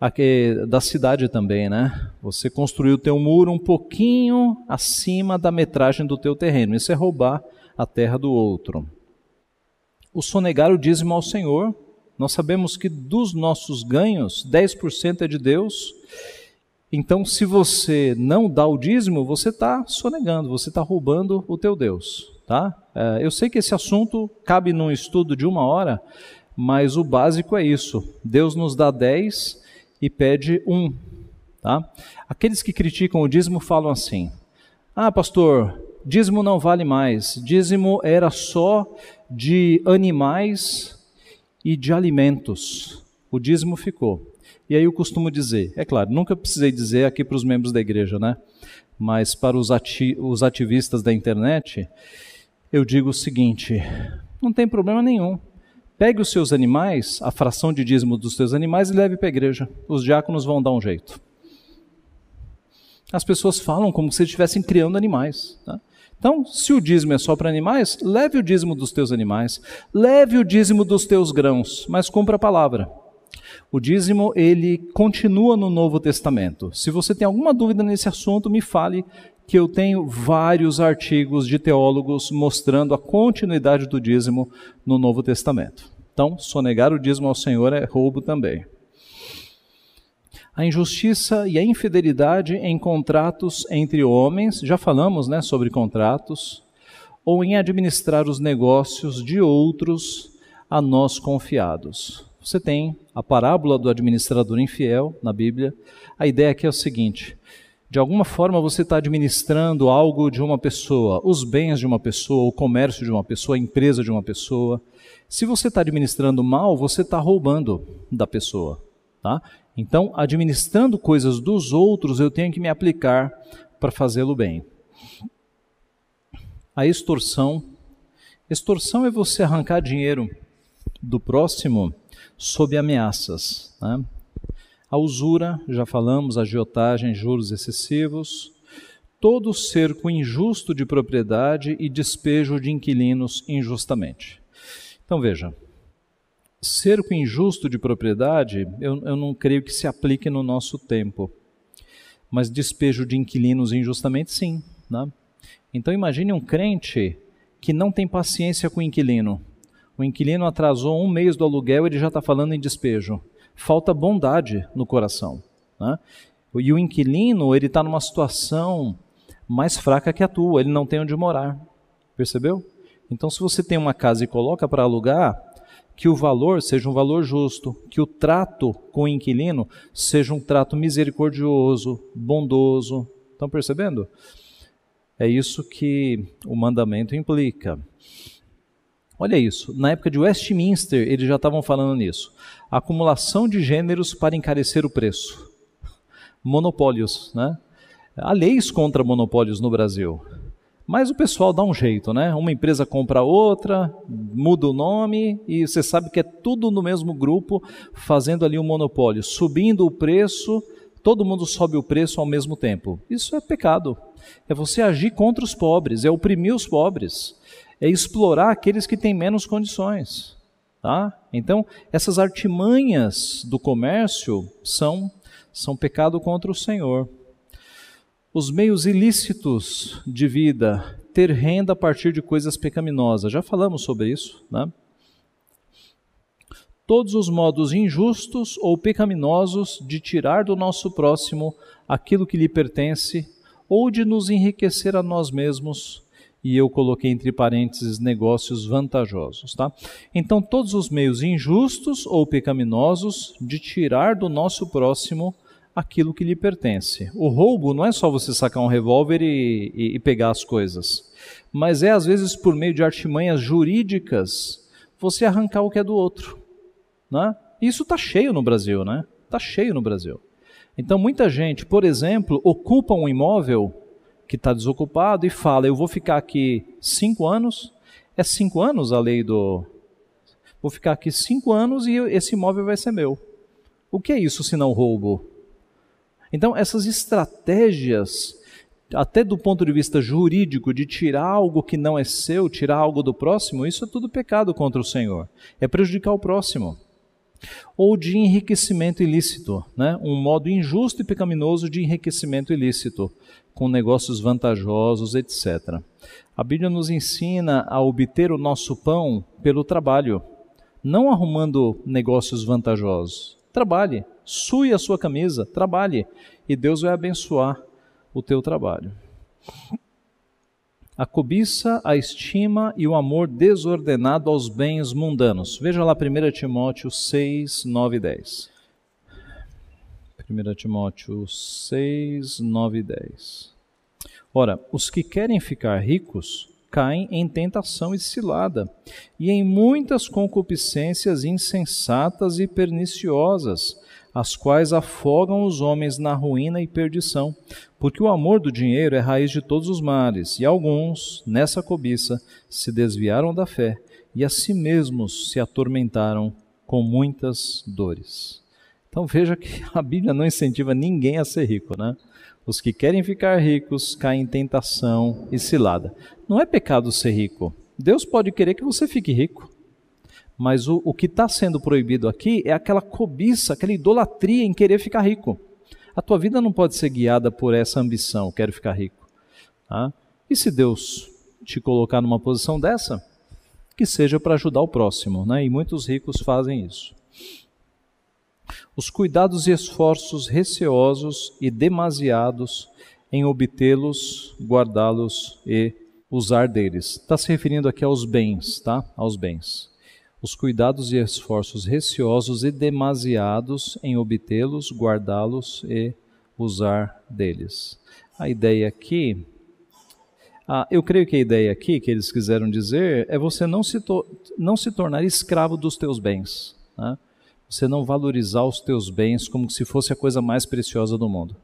aqui, da cidade também, né? Você construiu o teu muro um pouquinho acima da metragem do teu terreno. Isso é roubar a terra do outro. O sonegar o dízimo ao Senhor, nós sabemos que dos nossos ganhos, 10% é de Deus. Então, se você não dá o dízimo, você está sonegando, você está roubando o teu Deus. Tá? É, eu sei que esse assunto cabe num estudo de uma hora, mas o básico é isso. Deus nos dá 10 e pede um. Tá? Aqueles que criticam o dízimo falam assim: Ah, pastor, dízimo não vale mais. Dízimo era só de animais e de alimentos. O dízimo ficou. E aí eu costumo dizer, é claro, nunca precisei dizer aqui para os membros da igreja, né? Mas para os, ati os ativistas da internet, eu digo o seguinte: não tem problema nenhum. Pegue os seus animais, a fração de dízimo dos seus animais e leve para a igreja. Os diáconos vão dar um jeito. As pessoas falam como se estivessem criando animais. Tá? Então, se o dízimo é só para animais, leve o dízimo dos teus animais, leve o dízimo dos teus grãos, mas cumpra a palavra. O dízimo, ele continua no Novo Testamento. Se você tem alguma dúvida nesse assunto, me fale que eu tenho vários artigos de teólogos mostrando a continuidade do dízimo no Novo Testamento. Então, sonegar o dízimo ao Senhor é roubo também a injustiça e a infidelidade em contratos entre homens, já falamos né, sobre contratos, ou em administrar os negócios de outros a nós confiados. Você tem a parábola do administrador infiel na Bíblia. A ideia aqui é o seguinte: de alguma forma você está administrando algo de uma pessoa, os bens de uma pessoa, o comércio de uma pessoa, a empresa de uma pessoa. Se você está administrando mal, você está roubando da pessoa. Tá? Então, administrando coisas dos outros, eu tenho que me aplicar para fazê-lo bem. A extorsão. Extorsão é você arrancar dinheiro do próximo sob ameaças. Né? A usura, já falamos, agiotagem, juros excessivos, todo cerco injusto de propriedade e despejo de inquilinos injustamente. Então veja, cerco injusto de propriedade, eu, eu não creio que se aplique no nosso tempo, mas despejo de inquilinos injustamente, sim. Né? Então imagine um crente que não tem paciência com o inquilino. O inquilino atrasou um mês do aluguel, ele já está falando em despejo falta bondade no coração. Né? E o inquilino, ele está numa situação mais fraca que a tua, ele não tem onde morar. Percebeu? Então, se você tem uma casa e coloca para alugar, que o valor seja um valor justo, que o trato com o inquilino seja um trato misericordioso, bondoso. Estão percebendo? É isso que o mandamento implica. Olha isso, na época de Westminster, eles já estavam falando nisso. Acumulação de gêneros para encarecer o preço. Monopólios, né? Há leis contra monopólios no Brasil. Mas o pessoal dá um jeito, né? Uma empresa compra outra, muda o nome e você sabe que é tudo no mesmo grupo fazendo ali um monopólio, subindo o preço, todo mundo sobe o preço ao mesmo tempo. Isso é pecado. É você agir contra os pobres, é oprimir os pobres é explorar aqueles que têm menos condições. Tá? Então, essas artimanhas do comércio são, são pecado contra o Senhor. Os meios ilícitos de vida, ter renda a partir de coisas pecaminosas, já falamos sobre isso. Né? Todos os modos injustos ou pecaminosos de tirar do nosso próximo aquilo que lhe pertence ou de nos enriquecer a nós mesmos e eu coloquei entre parênteses negócios vantajosos, tá? Então, todos os meios injustos ou pecaminosos de tirar do nosso próximo aquilo que lhe pertence. O roubo não é só você sacar um revólver e, e, e pegar as coisas, mas é às vezes por meio de artimanhas jurídicas você arrancar o que é do outro, né? Isso está cheio no Brasil, né? Está cheio no Brasil. Então, muita gente, por exemplo, ocupa um imóvel que está desocupado e fala: Eu vou ficar aqui cinco anos. É cinco anos a lei do. Vou ficar aqui cinco anos e esse imóvel vai ser meu. O que é isso se não roubo? Então, essas estratégias, até do ponto de vista jurídico, de tirar algo que não é seu, tirar algo do próximo, isso é tudo pecado contra o Senhor. É prejudicar o próximo. Ou de enriquecimento ilícito, né? um modo injusto e pecaminoso de enriquecimento ilícito com negócios vantajosos, etc. A Bíblia nos ensina a obter o nosso pão pelo trabalho, não arrumando negócios vantajosos. Trabalhe, sue a sua camisa, trabalhe, e Deus vai abençoar o teu trabalho. A cobiça, a estima e o amor desordenado aos bens mundanos. Veja lá 1 Timóteo 6, 9 e 10. 1 Timóteo 6, 9 e 10. Ora, os que querem ficar ricos caem em tentação e cilada, e em muitas concupiscências insensatas e perniciosas, as quais afogam os homens na ruína e perdição, porque o amor do dinheiro é raiz de todos os males, e alguns, nessa cobiça, se desviaram da fé e a si mesmos se atormentaram com muitas dores. Então veja que [LAUGHS] a Bíblia não incentiva ninguém a ser rico, né? Os que querem ficar ricos caem em tentação e cilada. Não é pecado ser rico. Deus pode querer que você fique rico. Mas o, o que está sendo proibido aqui é aquela cobiça, aquela idolatria em querer ficar rico. A tua vida não pode ser guiada por essa ambição, quero ficar rico. Tá? E se Deus te colocar numa posição dessa, que seja para ajudar o próximo, né? E muitos ricos fazem isso os cuidados e esforços receosos e demasiados em obtê-los, guardá-los e usar deles. Está se referindo aqui aos bens, tá? Aos bens. Os cuidados e esforços receosos e demasiados em obtê-los, guardá-los e usar deles. A ideia aqui, ah, eu creio que a ideia aqui que eles quiseram dizer é você não se, não se tornar escravo dos teus bens. Né? Você não valorizar os teus bens como se fosse a coisa mais preciosa do mundo.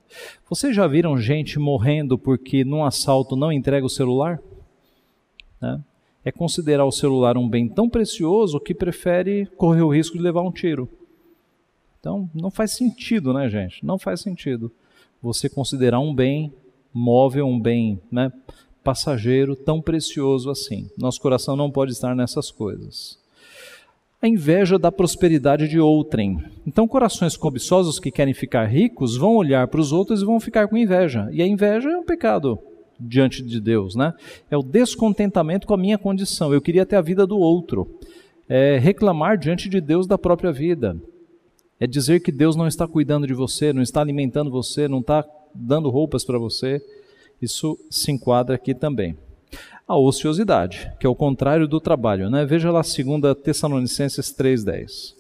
Vocês já viram gente morrendo porque num assalto não entrega o celular? Né? É considerar o celular um bem tão precioso que prefere correr o risco de levar um tiro. Então, não faz sentido, né, gente? Não faz sentido você considerar um bem móvel, um bem né, passageiro tão precioso assim. Nosso coração não pode estar nessas coisas. A inveja da prosperidade de outrem. Então, corações cobiçosos que querem ficar ricos vão olhar para os outros e vão ficar com inveja. E a inveja é um pecado diante de Deus, né? É o descontentamento com a minha condição. Eu queria ter a vida do outro. É reclamar diante de Deus da própria vida. É dizer que Deus não está cuidando de você, não está alimentando você, não está dando roupas para você. Isso se enquadra aqui também. A ociosidade, que é o contrário do trabalho. Né? Veja lá 2 Tessalonicenses 3,10.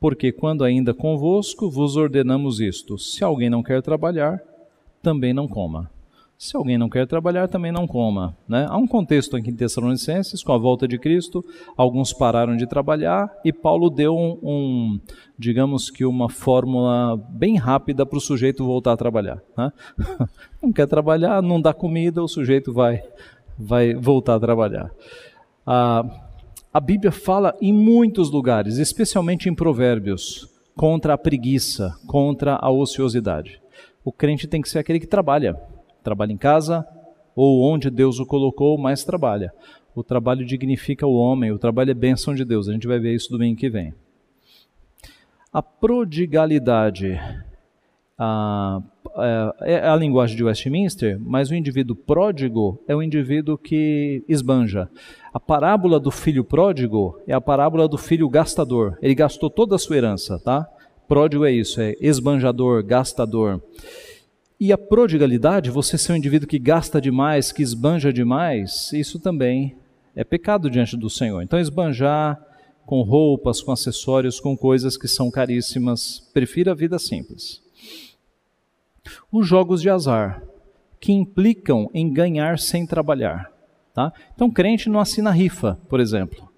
Porque quando ainda convosco vos ordenamos isto: se alguém não quer trabalhar, também não coma. Se alguém não quer trabalhar, também não coma. Né? Há um contexto aqui em Tessalonicenses, com a volta de Cristo, alguns pararam de trabalhar e Paulo deu um, um digamos que uma fórmula bem rápida para o sujeito voltar a trabalhar. Né? [LAUGHS] Não quer trabalhar, não dá comida, o sujeito vai, vai voltar a trabalhar. A Bíblia fala em muitos lugares, especialmente em Provérbios, contra a preguiça, contra a ociosidade. O crente tem que ser aquele que trabalha Trabalha em casa ou onde Deus o colocou, mais trabalha. O trabalho dignifica o homem, o trabalho é bênção de Deus. A gente vai ver isso domingo que vem. A prodigalidade a, é, é a linguagem de Westminster, mas o indivíduo pródigo é o indivíduo que esbanja. A parábola do filho pródigo é a parábola do filho gastador. Ele gastou toda a sua herança, tá? Pródigo é isso, é esbanjador, gastador. E a prodigalidade, você ser um indivíduo que gasta demais, que esbanja demais, isso também é pecado diante do Senhor. Então, esbanjar com roupas, com acessórios, com coisas que são caríssimas, prefira a vida simples. Os jogos de azar, que implicam em ganhar sem trabalhar. Tá? Então, crente não assina rifa, por exemplo,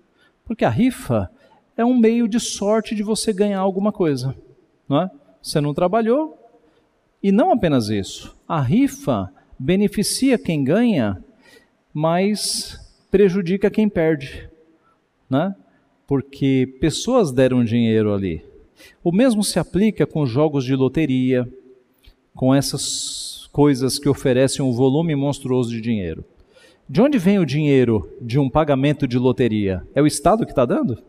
porque a rifa é um meio de sorte de você ganhar alguma coisa. Não é? Você não trabalhou, e não apenas isso, a rifa beneficia quem ganha, mas prejudica quem perde, né? Porque pessoas deram dinheiro ali. O mesmo se aplica com jogos de loteria, com essas coisas que oferecem um volume monstruoso de dinheiro. De onde vem o dinheiro de um pagamento de loteria? É o Estado que está dando?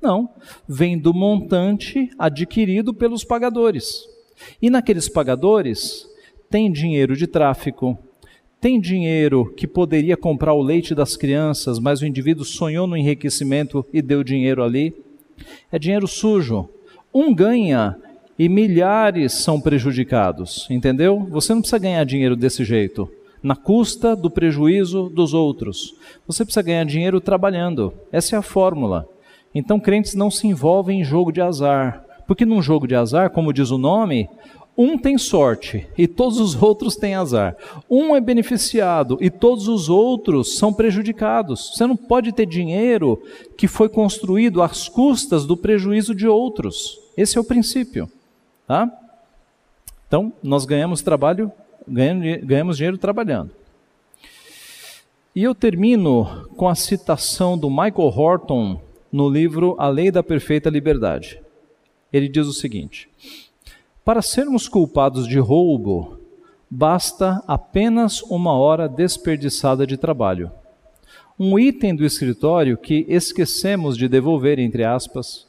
Não. Vem do montante adquirido pelos pagadores. E naqueles pagadores tem dinheiro de tráfico, tem dinheiro que poderia comprar o leite das crianças, mas o indivíduo sonhou no enriquecimento e deu dinheiro ali. É dinheiro sujo. Um ganha e milhares são prejudicados, entendeu? Você não precisa ganhar dinheiro desse jeito, na custa do prejuízo dos outros. Você precisa ganhar dinheiro trabalhando. Essa é a fórmula. Então, crentes não se envolvem em jogo de azar. Porque num jogo de azar, como diz o nome, um tem sorte e todos os outros têm azar. Um é beneficiado e todos os outros são prejudicados. Você não pode ter dinheiro que foi construído às custas do prejuízo de outros. Esse é o princípio. Tá? Então, nós ganhamos trabalho, ganhamos, dinheiro trabalhando. E eu termino com a citação do Michael Horton no livro A Lei da Perfeita Liberdade ele diz o seguinte: Para sermos culpados de roubo, basta apenas uma hora desperdiçada de trabalho. Um item do escritório que esquecemos de devolver, entre aspas,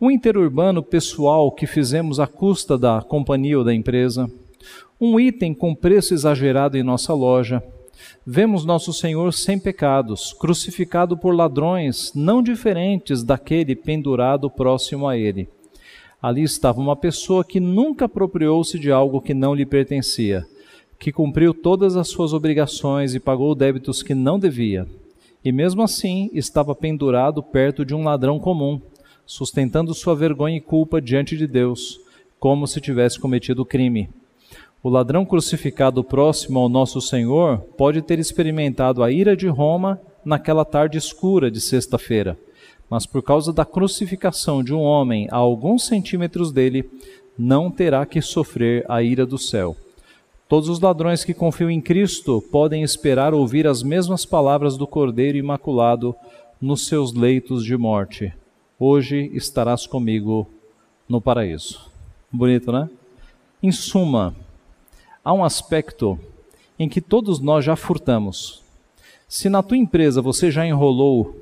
um interurbano pessoal que fizemos à custa da companhia ou da empresa, um item com preço exagerado em nossa loja. Vemos nosso Senhor sem pecados, crucificado por ladrões não diferentes daquele pendurado próximo a ele. Ali estava uma pessoa que nunca apropriou-se de algo que não lhe pertencia. que cumpriu todas as suas obrigações e pagou débitos que não devia, e mesmo assim estava pendurado perto de um ladrão comum, sustentando sua vergonha e culpa diante de Deus, como se tivesse cometido crime. O ladrão crucificado próximo ao nosso Senhor pode ter experimentado a ira de Roma naquela tarde escura de sexta-feira, mas por causa da crucificação de um homem a alguns centímetros dele, não terá que sofrer a ira do céu. Todos os ladrões que confiam em Cristo podem esperar ouvir as mesmas palavras do Cordeiro Imaculado nos seus leitos de morte. Hoje estarás comigo no paraíso. Bonito, né? Em suma, há um aspecto em que todos nós já furtamos. Se na tua empresa você já enrolou,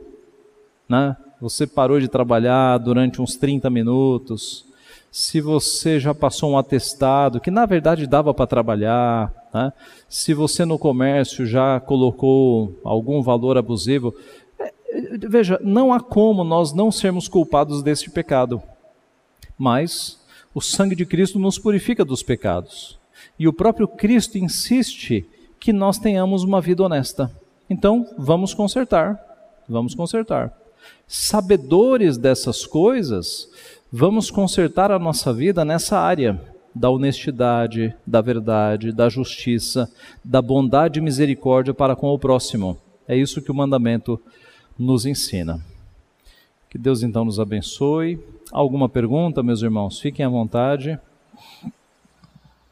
né? Você parou de trabalhar durante uns 30 minutos, se você já passou um atestado que na verdade dava para trabalhar, né? se você no comércio já colocou algum valor abusivo, é, veja, não há como nós não sermos culpados deste pecado, mas o sangue de Cristo nos purifica dos pecados e o próprio Cristo insiste que nós tenhamos uma vida honesta. Então, vamos consertar, vamos consertar. Sabedores dessas coisas, vamos consertar a nossa vida nessa área da honestidade, da verdade, da justiça, da bondade e misericórdia para com o próximo. É isso que o mandamento nos ensina. Que Deus então nos abençoe. Alguma pergunta, meus irmãos? Fiquem à vontade.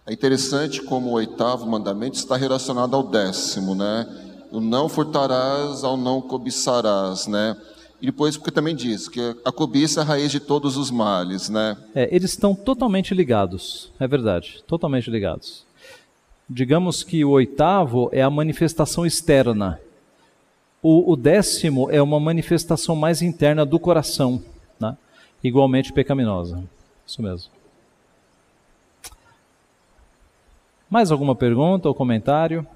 É interessante como o oitavo mandamento está relacionado ao décimo, né? O não furtarás ao não cobiçarás, né? E depois, porque também diz que a cobiça é a raiz de todos os males, né? É, eles estão totalmente ligados, é verdade, totalmente ligados. Digamos que o oitavo é a manifestação externa, o, o décimo é uma manifestação mais interna do coração, né? igualmente pecaminosa. Isso mesmo. Mais alguma pergunta ou comentário?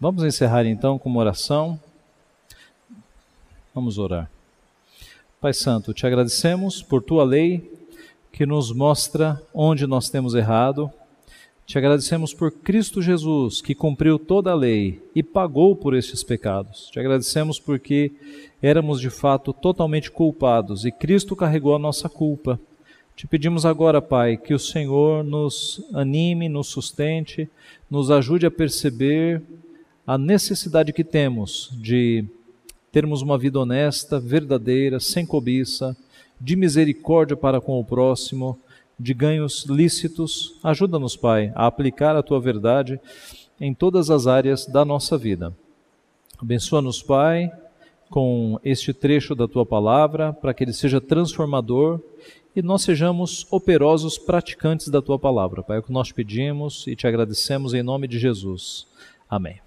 Vamos encerrar então com uma oração. Vamos orar. Pai Santo, te agradecemos por tua lei que nos mostra onde nós temos errado. Te agradecemos por Cristo Jesus, que cumpriu toda a lei e pagou por estes pecados. Te agradecemos porque éramos de fato totalmente culpados e Cristo carregou a nossa culpa. Te pedimos agora, Pai, que o Senhor nos anime, nos sustente, nos ajude a perceber a necessidade que temos de termos uma vida honesta, verdadeira, sem cobiça, de misericórdia para com o próximo, de ganhos lícitos. Ajuda-nos, Pai, a aplicar a tua verdade em todas as áreas da nossa vida. Abençoa-nos, Pai, com este trecho da tua palavra, para que ele seja transformador e nós sejamos operosos praticantes da tua palavra. Pai, é o que nós pedimos e te agradecemos em nome de Jesus. Amém.